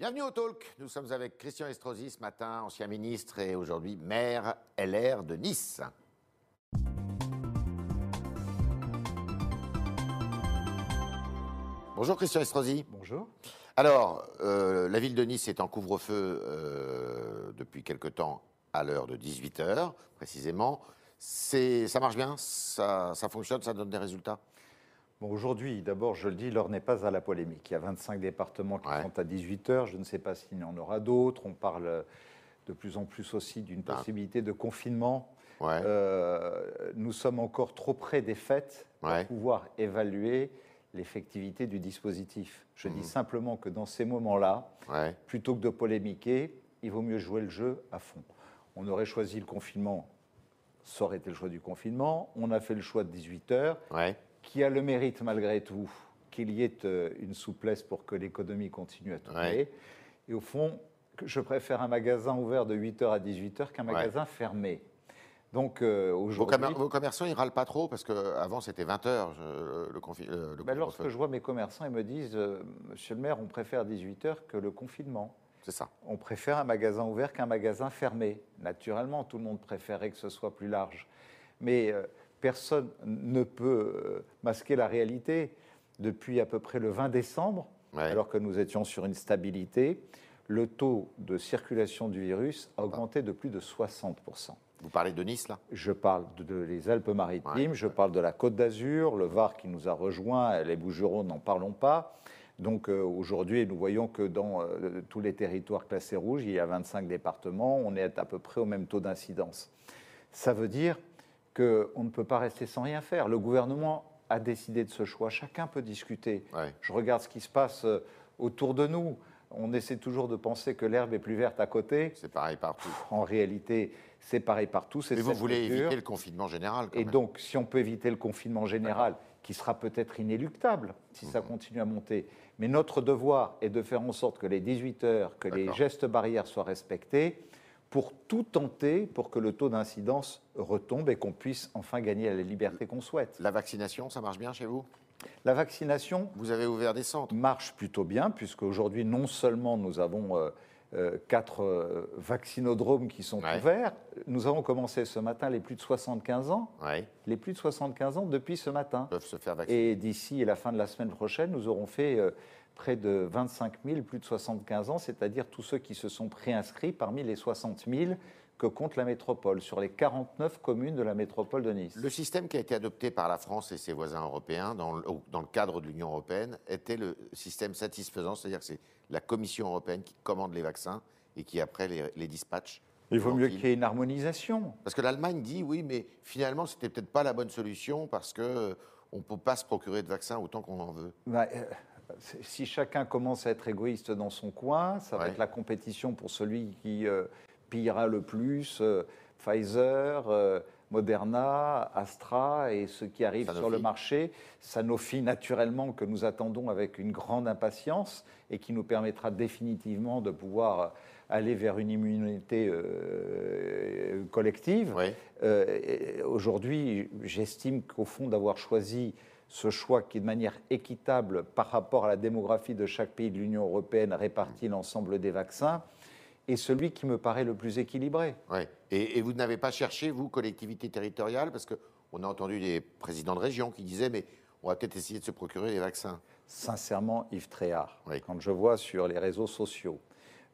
Bienvenue au Talk. Nous sommes avec Christian Estrosi ce matin, ancien ministre et aujourd'hui maire LR de Nice. Bonjour Christian Estrosi. Bonjour. Alors, euh, la ville de Nice est en couvre-feu euh, depuis quelque temps à l'heure de 18h précisément. Ça marche bien? Ça, ça fonctionne? Ça donne des résultats? Bon, Aujourd'hui, d'abord, je le dis, l'heure n'est pas à la polémique. Il y a 25 départements qui Ouais. sont à 18h. Je ne sais pas s'il y en aura d'autres. On parle de plus en plus aussi d'une Ah. possibilité de confinement. Ouais. Euh, nous sommes encore trop près des fêtes pour Ouais. pouvoir évaluer l'effectivité du dispositif. Je dis simplement que dans ces moments-là, plutôt que de polémiquer, il vaut mieux jouer le jeu à fond. On aurait choisi le confinement, ça aurait été le choix du confinement. On a fait le choix de 18 heures. Qui a le mérite malgré tout qu'il y ait euh, une souplesse pour que l'économie continue à tourner. Ouais. Et au fond, je préfère un magasin ouvert de 8h à 18h qu'un Ouais. magasin fermé. Donc euh, aujourd'hui, vos commerçants, ils râlent pas trop parce qu'avant c'était 20h le, confi- le, ben, lorsque je vois mes commerçants, ils me disent euh, Monsieur le maire, on préfère 18h que le confinement. C'est ça. On préfère un magasin ouvert qu'un magasin fermé. Naturellement, tout le monde préférait que ce soit plus large. Mais euh, personne ne peut euh, masquer la réalité. Depuis à peu près le 20 décembre, Ouais. alors que nous étions sur une stabilité, le taux de circulation du virus a augmenté de plus de 60%. Vous parlez de Nice là? Je parle de, de les Alpes-Maritimes, Ouais, je parle de la Côte d'Azur, le Var qui nous a rejoints, les Bouches-du-Rhône, n'en parlons pas. Donc euh, aujourd'hui, nous voyons que dans euh, tous les territoires classés rouges, il y a 25 départements, on est à peu près au même taux d'incidence. Ça veut dire qu'on ne peut pas rester sans rien faire. Le gouvernement a décidé de ce choix. Chacun peut discuter. Ouais. Je regarde ce qui se passe euh, autour de nous. On essaie toujours de penser que l'herbe est plus verte à côté. C'est pareil partout. En réalité, c'est pareil partout. Mais vous voulez culture. éviter le confinement général quand Et même. donc, si on peut éviter le confinement général, qui sera peut-être inéluctable si Mhm. ça continue à monter, mais notre devoir est de faire en sorte que les 18 heures, que les gestes barrières soient respectés, pour tout tenter pour que le taux d'incidence retombe et qu'on puisse enfin gagner la liberté qu'on souhaite. La vaccination, ça marche bien chez vous? La vaccination Vous avez ouvert des centres marche plutôt bien, puisque aujourd'hui, non seulement nous avons euh, euh, quatre euh, vaccinodromes qui sont Ouais. ouverts, nous avons commencé ce matin les plus de 75 ans, Ouais. les plus de 75 ans depuis ce matin. Peuvent se faire vacciner. Et d'ici la fin de la semaine prochaine, nous aurons fait près de 25 000 plus de 75 ans, c'est-à-dire tous ceux qui se sont préinscrits parmi les 60 000 que compte la métropole, sur les 49 communes de la métropole de Nice. Le système qui a été adopté par la France et ses voisins européens dans le, dans le cadre de l'Union européenne était le système satisfaisant, c'est-à-dire que c'est la Commission européenne qui commande les vaccins et qui après les, les dispatche. Il vaut mieux qu'il y ait une harmonisation. Parce que l'Allemagne dit oui, mais finalement c'était peut-être pas la bonne solution parce que euh, on peut pas se procurer de vaccins autant qu'on en veut. Bah, euh, si chacun commence à être égoïste dans son coin, ça va être la compétition pour celui qui euh, pillera le plus. euh, Pfizer, euh, Moderna, Astra et ceux qui arrivent Sanofi. sur le marché. Sanofi, naturellement, que nous attendons avec une grande impatience et qui nous permettra définitivement de pouvoir aller vers une immunité collective. Aujourd'hui, j'estime qu'au fond, d'avoir choisi ce choix qui, de manière équitable par rapport à la démographie de chaque pays de l'Union européenne, répartit l'ensemble des vaccins, est celui qui me paraît le plus équilibré. Ouais. Et, et vous n'avez pas cherché, vous, collectivité territoriale, parce qu'on a entendu des présidents de région qui disaient, mais on va peut-être essayer de se procurer des vaccins. Sincèrement, Yves Tréhard, Oui. quand je vois sur les réseaux sociaux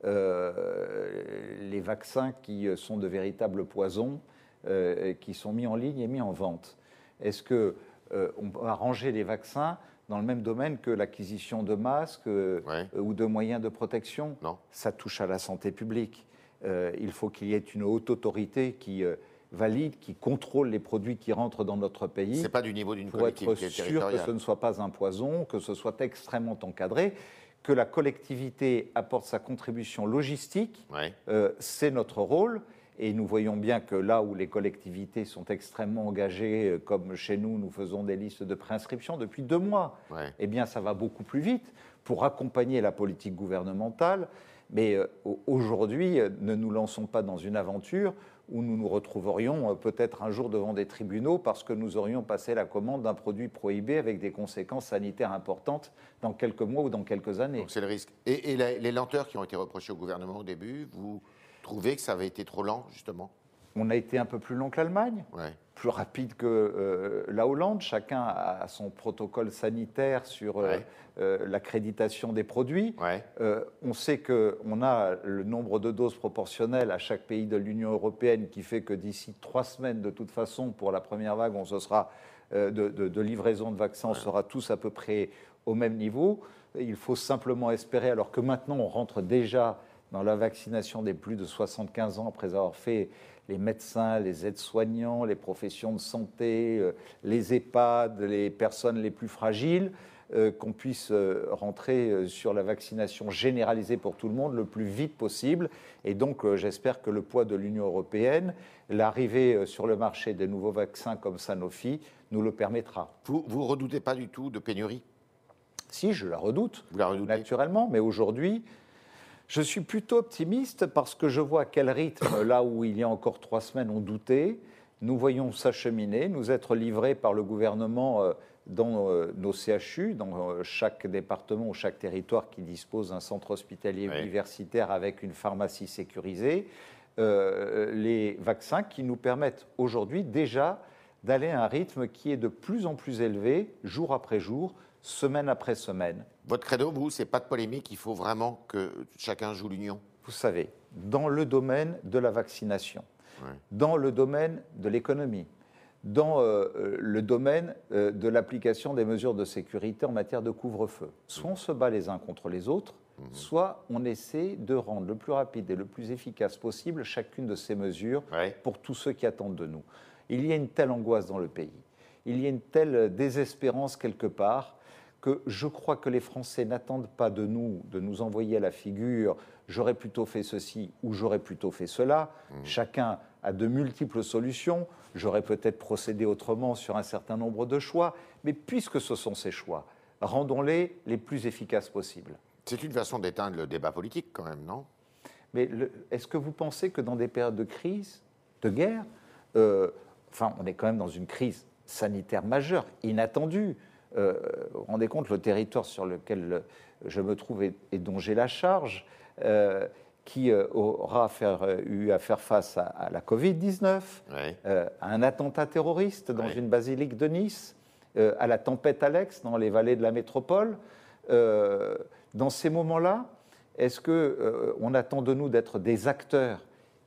euh, les vaccins qui sont de véritables poisons, euh, qui sont mis en ligne et mis en vente, est-ce que euh, on va ranger les vaccins dans le même domaine que l'acquisition de masques euh, Ouais. ou de moyens de protection Non. Ça touche à la santé publique. Euh, il faut qu'il y ait une haute autorité qui euh, valide, qui contrôle les produits qui rentrent dans notre pays C'est pas du niveau d'une pour être sûr que ce ne soit pas un poison, que ce soit extrêmement encadré, que la collectivité apporte sa contribution logistique, Ouais. euh, c'est notre rôle. Et nous voyons bien que là où les collectivités sont extrêmement engagées, euh, comme chez nous, nous faisons des listes de préinscription depuis deux mois, Ouais. eh bien ça va beaucoup plus vite pour accompagner la politique gouvernementale. Mais euh, au- aujourd'hui, euh, ne nous lançons pas dans une aventure où nous nous retrouverions peut-être un jour devant des tribunaux parce que nous aurions passé la commande d'un produit prohibé avec des conséquences sanitaires importantes dans quelques mois ou dans quelques années. Donc c'est le risque. Et, et la- les lenteurs qui ont été reprochées au gouvernement au début, vous trouvez que ça avait été trop lent, justement On a été un peu plus long que l'Allemagne, Ouais. plus rapide que euh, la Hollande. Chacun a son protocole sanitaire sur euh, Ouais. euh, l'accréditation des produits. Ouais. Euh, on sait qu'on a le nombre de doses proportionnel à chaque pays de l'Union européenne qui fait que d'ici trois semaines, de toute façon, pour la première vague, on se sera, de, de- de livraison de vaccins, on sera tous à peu près au même niveau. Il faut simplement espérer, alors que maintenant on rentre déjà dans la vaccination des plus de 75 ans après avoir fait les médecins, les aides-soignants, les professions de santé, euh, les EHPAD, les personnes les plus fragiles, euh, qu'on puisse euh, rentrer sur la vaccination généralisée pour tout le monde le plus vite possible. Et donc, j'espère que le poids de l'Union européenne, l'arrivée sur le marché des nouveaux vaccins comme Sanofi, nous le permettra. Vous vous redoutez pas du tout de pénurie? Si, je la redoute, Vous la redoutez? naturellement, mais aujourd'hui, je suis plutôt optimiste parce que je vois à quel rythme, là où il y a encore trois semaines, on doutait, nous voyons s'acheminer, nous être livrés par le gouvernement euh, dans euh, nos CHU, dans euh, chaque département ou chaque territoire qui dispose d'un centre hospitalier Oui. universitaire avec une pharmacie sécurisée, euh, les vaccins qui nous permettent aujourd'hui déjà d'aller à un rythme qui est de plus en plus élevé, jour après jour, semaine après semaine. Votre credo, vous, c'est pas de polémique, il faut vraiment que chacun joue l'union. vous savez, dans le domaine de la vaccination, Ouais. dans le domaine de l'économie, dans euh, euh, le domaine euh, de l'application des mesures de sécurité en matière de couvre-feu. Soit on se bat les uns contre les autres, soit on essaie de rendre le plus rapide et le plus efficace possible chacune de ces mesures Ouais. pour tous ceux qui attendent de nous. Il y a une telle angoisse dans le pays, il y a une telle désespérance quelque part que je crois que les Français n'attendent pas de nous de nous envoyer à la figure j'aurais plutôt fait ceci ou j'aurais plutôt fait cela. Chacun a de multiples solutions. J'aurais peut-être procédé autrement sur un certain nombre de choix. Mais puisque ce sont ces choix, rendons-les les plus efficaces possibles. C'est une façon d'éteindre le débat politique, quand même, non? Mais est-ce que vous pensez que dans des périodes de crise, de guerre, euh, enfin, on est quand même dans une crise sanitaire majeure, inattendue? Euh, vous vous rendez compte, le territoire sur lequel je me trouve et, et dont j'ai la charge, euh, qui euh, aura à faire, eu à faire face à, à la Covid-19, Ouais. euh, à un attentat terroriste dans une basilique de Nice, à la tempête Alex dans les vallées de la métropole. Dans ces moments-là, est-ce que euh, on attend de nous d'être des acteurs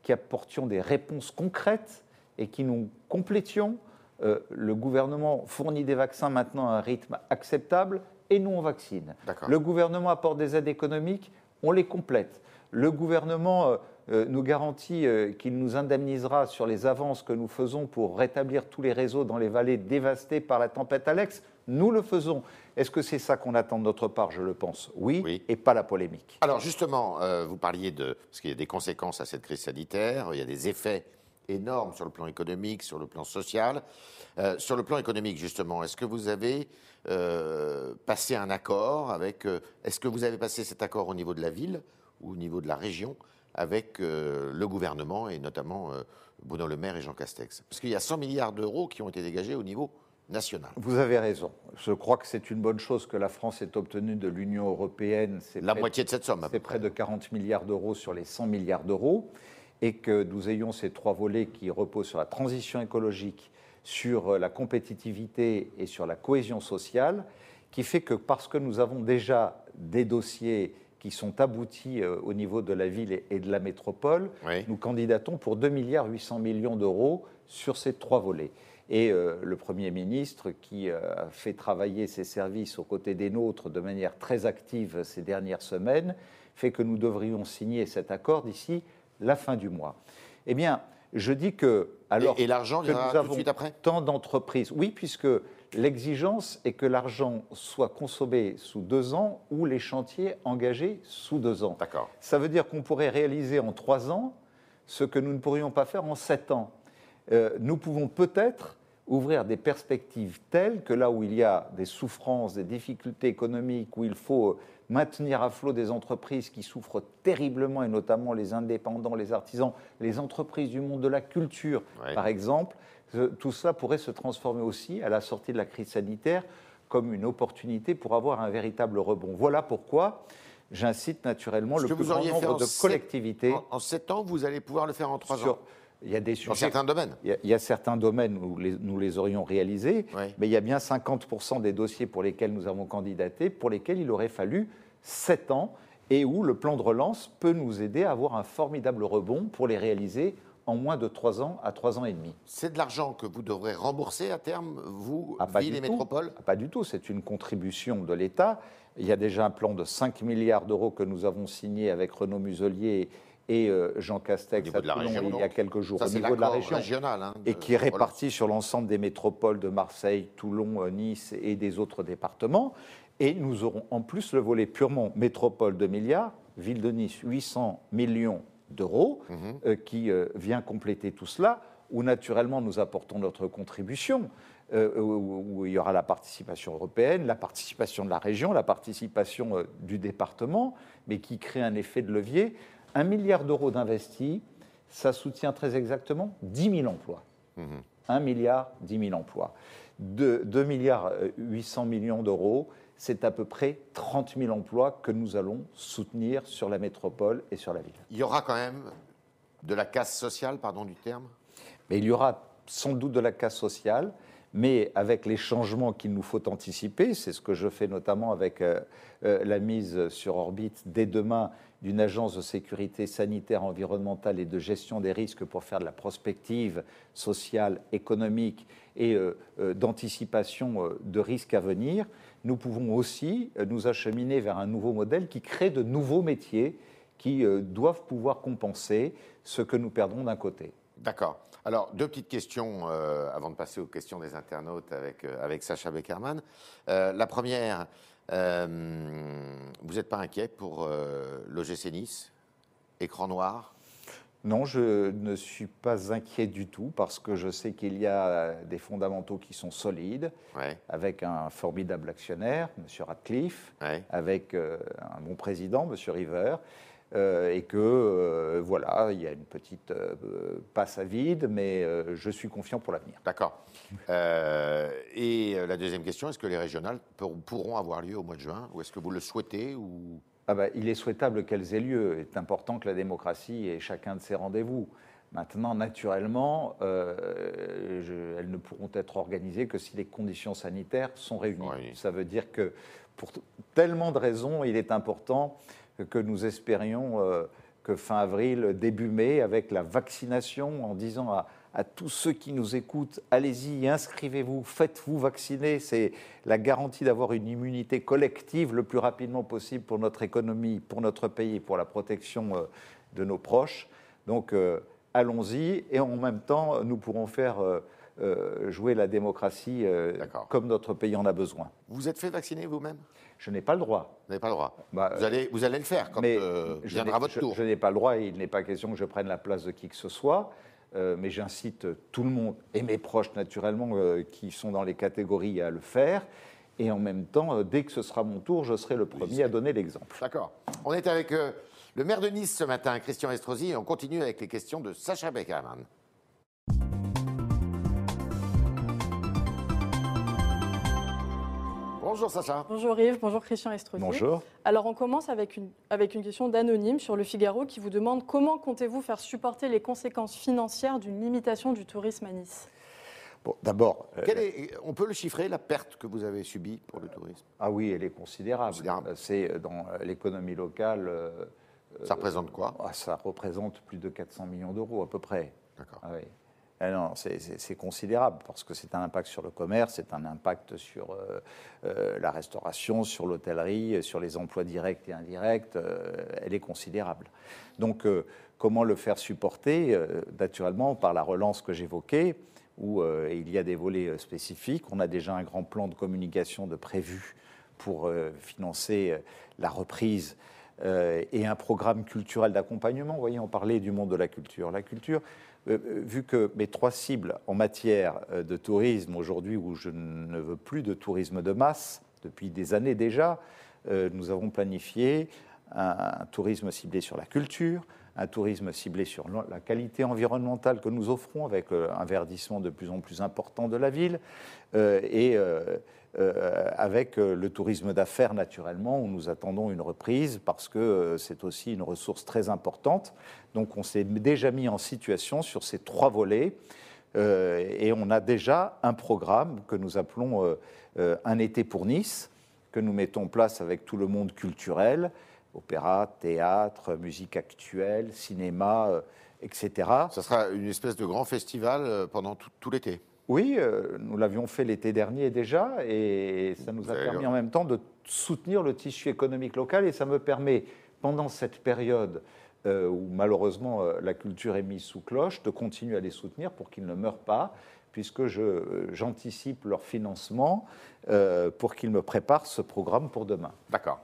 qui apportions des réponses concrètes et qui nous complétions Euh, Le gouvernement fournit des vaccins maintenant à un rythme acceptable et nous on vaccine. Le gouvernement apporte des aides économiques, on les complète. Le gouvernement euh, euh, nous garantit euh, qu'il nous indemnisera sur les avances que nous faisons pour rétablir tous les réseaux dans les vallées dévastées par la tempête Alex. Nous le faisons. Est-ce que c'est ça qu'on attend de notre part? Je le pense. Oui, Oui. et pas la polémique. Alors justement, euh, vous parliez de... Parce qu'il y a des conséquences à cette crise sanitaire, il y a des effets énormes sur le plan économique, sur le plan social. Euh, sur le plan économique, justement, est-ce que vous avez euh, passé un accord avec... euh, est-ce que vous avez passé cet accord au niveau de la ville ou au niveau de la région avec le gouvernement et notamment Bruno Le Maire et Jean Castex? Parce qu'il y a 100 milliards d'euros qui ont été dégagés au niveau national. Vous avez raison. Je crois que c'est une bonne chose que la France ait obtenu de l'Union européenne. La moitié de cette somme, C'est près de 40 milliards d'euros sur les 100 milliards d'euros et que nous ayons ces trois volets qui reposent sur la transition écologique, sur euh, la compétitivité et sur la cohésion sociale, qui fait que parce que nous avons déjà des dossiers qui sont aboutis euh, au niveau de la ville et- et de la métropole, Oui. nous candidatons pour 2 milliards 800 millions d'euros sur ces trois volets. Et euh, le Premier ministre, qui euh, a fait travailler ses services aux côtés des nôtres de manière très active ces dernières semaines, fait que nous devrions signer cet accord d'ici la fin du mois. Eh bien, je dis que alors et l'argent que nous tout de avons suite après tant d'entreprises, oui, puisque l'exigence est que l'argent soit consommé sous deux ans ou les chantiers engagés sous deux ans. D'accord. Ça veut dire qu'on pourrait réaliser en trois ans ce que nous ne pourrions pas faire en sept ans. Euh, nous pouvons peut-être ouvrir des perspectives telles que là où il y a des souffrances, des difficultés économiques, où il faut maintenir à flot des entreprises qui souffrent terriblement, et notamment les indépendants, les artisans, les entreprises du monde de la culture, par exemple. Tout cela pourrait se transformer aussi à la sortie de la crise sanitaire comme une opportunité pour avoir un véritable rebond. Voilà pourquoi j'incite naturellement le plus grand nombre de collectivités. En, sept ans, vous allez pouvoir le faire en trois ans? Il y a des Dans certains domaines. Il y, a, certains domaines où nous les aurions réalisés, mais il y a bien 50% des dossiers pour lesquels nous avons candidaté, pour lesquels il aurait fallu sept ans, et où le plan de relance peut nous aider à avoir un formidable rebond pour les réaliser en moins de trois ans à trois ans et demi. C'est de l'argent que vous devrez rembourser à terme, vous, ah, villes et métropoles ah, Pas du tout, c'est une contribution de l'État. Il y a déjà un plan de 5 milliards d'euros que nous avons signé avec Renaud Muselier et euh, Jean Castex à Toulon il y a quelques jours au niveau de la région, hein, et qui est réparti sur l'ensemble des métropoles de Marseille, Toulon, euh, Nice et des autres départements. Et nous aurons en plus le volet purement métropole de milliards, ville de Nice 800 millions d'euros, mhm. euh, qui vient compléter tout cela, où naturellement nous apportons notre contribution. où, il y aura la participation européenne, la participation de la région, la participation du département, mais qui crée un effet de levier un milliard d'euros d'investis, ça soutient très exactement 10 000 emplois. Mmh. Un milliard, 10 000 emplois. 2, milliards 800 euh, millions d'euros, c'est à peu près 30 000 emplois que nous allons soutenir sur la métropole et sur la ville. Il y aura quand même de la casse sociale, pardon du terme? Mais Il y aura sans doute de la casse sociale, mais avec les changements qu'il nous faut anticiper, c'est ce que je fais notamment avec euh, euh, la mise sur orbite dès demain d'une agence de sécurité sanitaire, environnementale et de gestion des risques pour faire de la prospective sociale, économique et euh, d'anticipation de risques à venir, nous pouvons aussi nous acheminer vers un nouveau modèle qui crée de nouveaux métiers qui doivent pouvoir compenser ce que nous perdons d'un côté. D'accord. Alors, deux petites questions euh, avant de passer aux questions des internautes avec, euh, avec Sacha Beckerman. Euh, la première, vous n'êtes pas inquiet pour l'OGC Nice? Écran noir? Non, je ne suis pas inquiet du tout parce que je sais qu'il y a des fondamentaux qui sont solides, avec un formidable actionnaire, M. Radcliffe, avec un bon président, M. River, euh, et que euh, voilà, il y a une petite euh, passe à vide, mais je suis confiant pour l'avenir. D'accord. et la deuxième question, est-ce que les régionales pourront avoir lieu au mois de juin, ou est-ce que vous le souhaitez ou... ah bah, Il est souhaitable qu'elles aient lieu. Il est important que la démocratie ait chacun de ses rendez-vous. Maintenant, naturellement, elles ne pourront être organisées que si les conditions sanitaires sont réunies. Ça veut dire que pour tellement de raisons, il est important que nous espérions euh, que fin avril, début mai, avec la vaccination, en disant à, tous ceux qui nous écoutent, allez-y, inscrivez-vous, faites-vous vacciner. C'est la garantie d'avoir une immunité collective le plus rapidement possible pour notre économie, pour notre pays, pour la protection euh, de nos proches. Donc euh, allons-y et en même temps, nous pourrons faire jouer la démocratie comme notre pays en a besoin. Vous êtes fait vacciner vous-même? Je n'ai pas le droit. Vous n'avez pas le droit. Bah, vous, allez, vous allez le faire quand euh, viendra votre tour. Je, n'ai pas le droit et il n'est pas question que je prenne la place de qui que ce soit. Euh, mais j'incite tout le monde, et mes proches naturellement, euh, qui sont dans les catégories à le faire. Et en même temps, dès que ce sera mon tour, je serai le premier à donner l'exemple. D'accord. On est avec le maire de Nice ce matin, Christian Estrosi, et on continue avec les questions de Sacha Beckerman. Bonjour Sacha. Bonjour Yves, bonjour Christian Estrosi. Bonjour. Alors on commence avec une, avec une question d'anonyme sur le Figaro qui vous demande comment comptez-vous faire supporter les conséquences financières d'une limitation du tourisme à Nice? Bon, d'abord. Euh, on peut le chiffrer, la perte que vous avez subie pour le tourisme? Ah oui, elle est considérable. C'est euh, dans euh, l'économie locale. ça représente quoi? ah, Ça représente plus de 400 millions d'euros à peu près. D'accord. Ah oui. Ah non, c'est considérable parce que c'est un impact sur le commerce, c'est un impact sur euh, euh, la restauration, sur l'hôtellerie, sur les emplois directs et indirects. Euh, elle est considérable. Donc, comment le faire supporter Naturellement, par la relance que j'évoquais, où il y a des volets spécifiques. On a déjà un grand plan de communication de prévu pour financer la reprise et un programme culturel d'accompagnement. Vous voyez, on parlait du monde de la culture. La culture, vu que mes trois cibles en matière euh, de tourisme aujourd'hui, où je ne veux plus de tourisme de masse depuis des années déjà, euh, nous avons planifié un, tourisme ciblé sur la culture, un tourisme ciblé sur la qualité environnementale que nous offrons avec euh, un verdissement de plus en plus important de la ville euh, avec le tourisme d'affaires naturellement où nous attendons une reprise parce que c'est aussi une ressource très importante. Donc on s'est déjà mis en situation sur ces trois volets et on a déjà un programme que nous appelons un été pour Nice que nous mettons en place avec tout le monde culturel, opéra, théâtre, musique actuelle, cinéma, euh, etc. Ça sera une espèce de grand festival euh, pendant tout, l'été Oui, euh, nous l'avions fait l'été dernier déjà, et ça nous a permis en même temps de soutenir le tissu économique local, et ça me permet, pendant cette période où malheureusement la culture est mise sous cloche, de continuer à les soutenir pour qu'ils ne meurent pas, puisque j'anticipe leur financement euh, pour qu'ils me préparent ce programme pour demain. D'accord.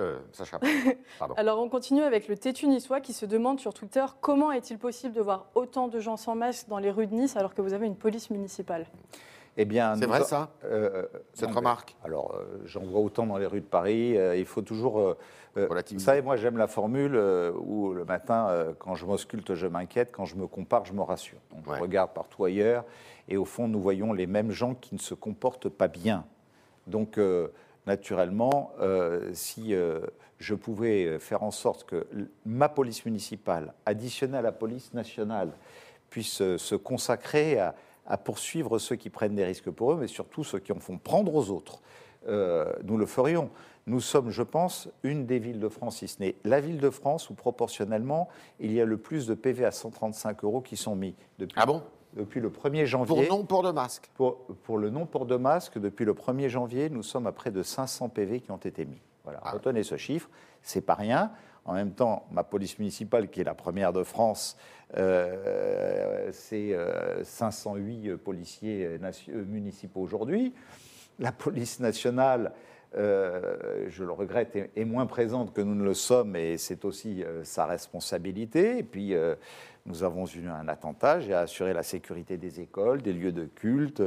Euh, Sacha, pardon. Alors on continue avec le têtu niçois qui se demande sur Twitter comment est-il possible de voir autant de gens sans masque dans les rues de Nice alors que vous avez une police municipale? Eh bien, c'est vrai ça? Euh, Cette remarque? Alors, j'en vois autant dans les rues de Paris. il faut toujours euh, vous savez, moi j'aime la formule euh, où le matin, euh, quand je m'ausculte, je m'inquiète, quand je me compare, je me rassure. je regarde partout ailleurs et au fond, nous voyons les mêmes gens qui ne se comportent pas bien. Donc, naturellement, si je pouvais faire en sorte que ma police municipale, additionnée à la police nationale, puisse se consacrer à, poursuivre ceux qui prennent des risques pour eux, mais surtout ceux qui en font prendre aux autres, nous le ferions nous sommes, je pense, une des villes de France, si ce n'est la ville de France où proportionnellement, il y a le plus de PV à 135 euros qui sont mis. Depuis, ah bon? Depuis le 1er janvier. Pour non-port de masque pour, pour, le non-port de masque, depuis le 1er janvier, nous sommes à près de 500 PV qui ont été mis. Voilà, ah. retenez ce chiffre, c'est pas rien. En même temps, ma police municipale, qui est la première de France, euh, c'est 508 euh, policiers municipaux aujourd'hui. La police nationale, euh, je le regrette, est, moins présente que nous ne le sommes, et c'est aussi euh, sa responsabilité. Et puis, euh, nous avons eu un attentat, j'ai assuré la sécurité des écoles, des lieux de culte.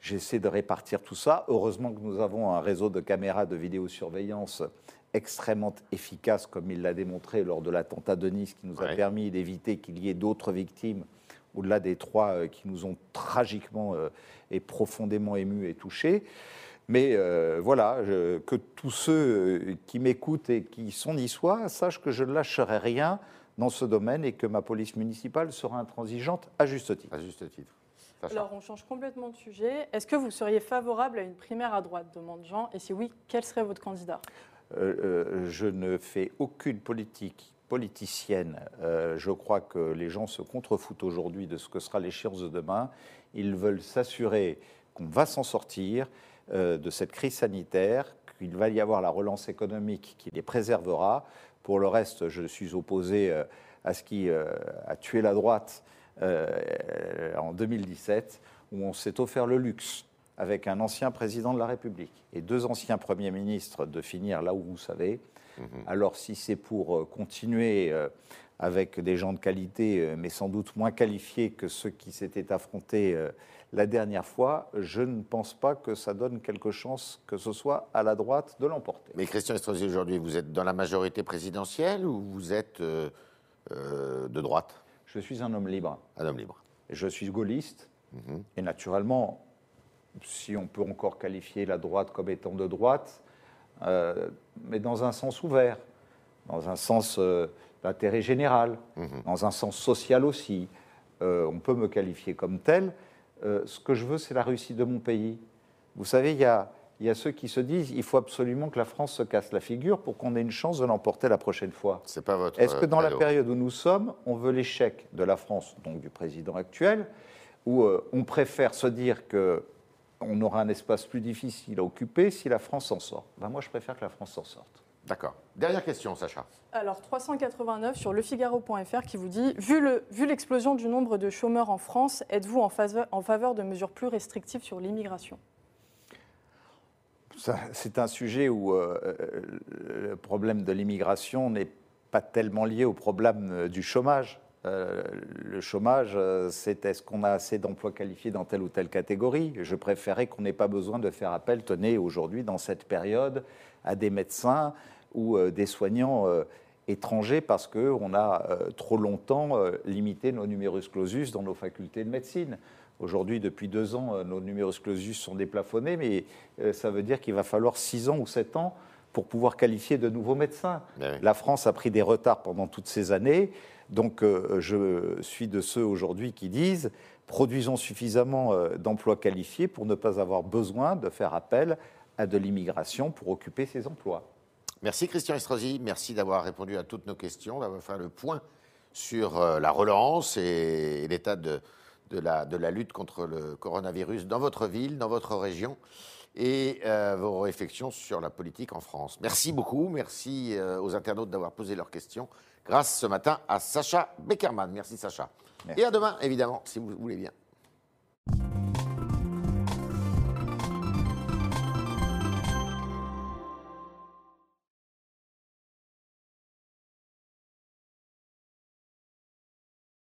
J'essaie de répartir tout ça. Heureusement que nous avons un réseau de caméras de vidéosurveillance extrêmement efficace, comme il l'a démontré lors de l'attentat de Nice, qui nous a permis d'éviter qu'il y ait d'autres victimes, au-delà des trois qui nous ont tragiquement et profondément émus et touchés. Mais euh, voilà, que tous ceux euh, qui m'écoutent et qui sont niçois sachent que je ne lâcherai rien dans ce domaine et que ma police municipale sera intransigeante à juste titre. À juste titre. Alors, on change complètement de sujet. Est-ce que vous seriez favorable à une primaire à droite demande Jean. Et si oui, quel serait votre candidat? Euh, Je ne fais aucune politique politicienne. je crois que les gens se contrefoutent aujourd'hui de ce que sera l'échéance de demain. Ils veulent s'assurer qu'on va s'en sortir euh, de cette crise sanitaire, qu'il va y avoir la relance économique qui les préservera. Pour le reste, je suis opposé euh, à ce qui euh, a tué la droite en 2017, où on s'est offert le luxe avec un ancien président de la République et deux anciens premiers ministres de finir là où vous savez. Mhm. Alors si c'est pour continuer avec des gens de qualité, mais sans doute moins qualifiés que ceux qui s'étaient affrontés la dernière fois, je ne pense pas que ça donne quelque chance que ce soit à la droite de l'emporter. Mais Christian Estrosi, aujourd'hui, vous êtes dans la majorité présidentielle ou vous êtes euh, euh, de droite? Je suis un homme libre. Un homme libre. Je suis gaulliste. Mhm. Et naturellement, si on peut encore qualifier la droite comme étant de droite, euh, mais dans un sens ouvert, dans un sens d'intérêt général, mhm. dans un sens social aussi. on peut me qualifier comme tel. Euh, ce que je veux, c'est la réussite de mon pays. Vous savez, il y a, ceux qui se disent il faut absolument que la France se casse la figure pour qu'on ait une chance de l'emporter la prochaine fois. C'est pas votre. Est-ce que dans la période où nous sommes, on veut l'échec de la France, donc du président actuel, ou euh, on préfère se dire que on aura un espace plus difficile à occuper si la France s'en sort ben Moi, je préfère que la France s'en sorte. D'accord. Dernière question, Sacha. Alors, 389 sur lefigaro.fr qui vous dit Vu l'explosion du nombre de chômeurs en France, êtes-vous en faveur, en faveur de mesures plus restrictives sur l'immigration? C'est un sujet où euh, le problème de l'immigration n'est pas tellement lié au problème euh, du chômage. Euh, le chômage, euh, c'est est-ce qu'on a assez d'emplois qualifiés dans telle ou telle catégorie? Je préférais qu'on n'ait pas besoin de faire appel, tenez, aujourd'hui, dans cette période, à des médecins ou euh, des soignants étrangers parce qu'on a trop longtemps limité nos numerus clausus dans nos facultés de médecine. Aujourd'hui, depuis deux ans, nos numerus clausus sont déplafonnés, mais ça veut dire qu'il va falloir six ans ou sept ans pour pouvoir qualifier de nouveaux médecins. Ben oui. La France a pris des retards pendant toutes ces années. Donc euh, je suis de ceux aujourd'hui qui disent produisons suffisamment euh, d'emplois qualifiés pour ne pas avoir besoin de faire appel à de l'immigration pour occuper ces emplois. Merci Christian Estrosi, merci d'avoir répondu à toutes nos questions, d'avoir fait le point sur euh, la relance et l'état de, la, lutte contre le coronavirus dans votre ville, dans votre région et vos réflexions sur la politique en France. Merci beaucoup, merci aux internautes d'avoir posé leurs questions, grâce ce matin à Sacha Beckerman. Merci Sacha. Merci. Et à demain, évidemment, si vous voulez bien.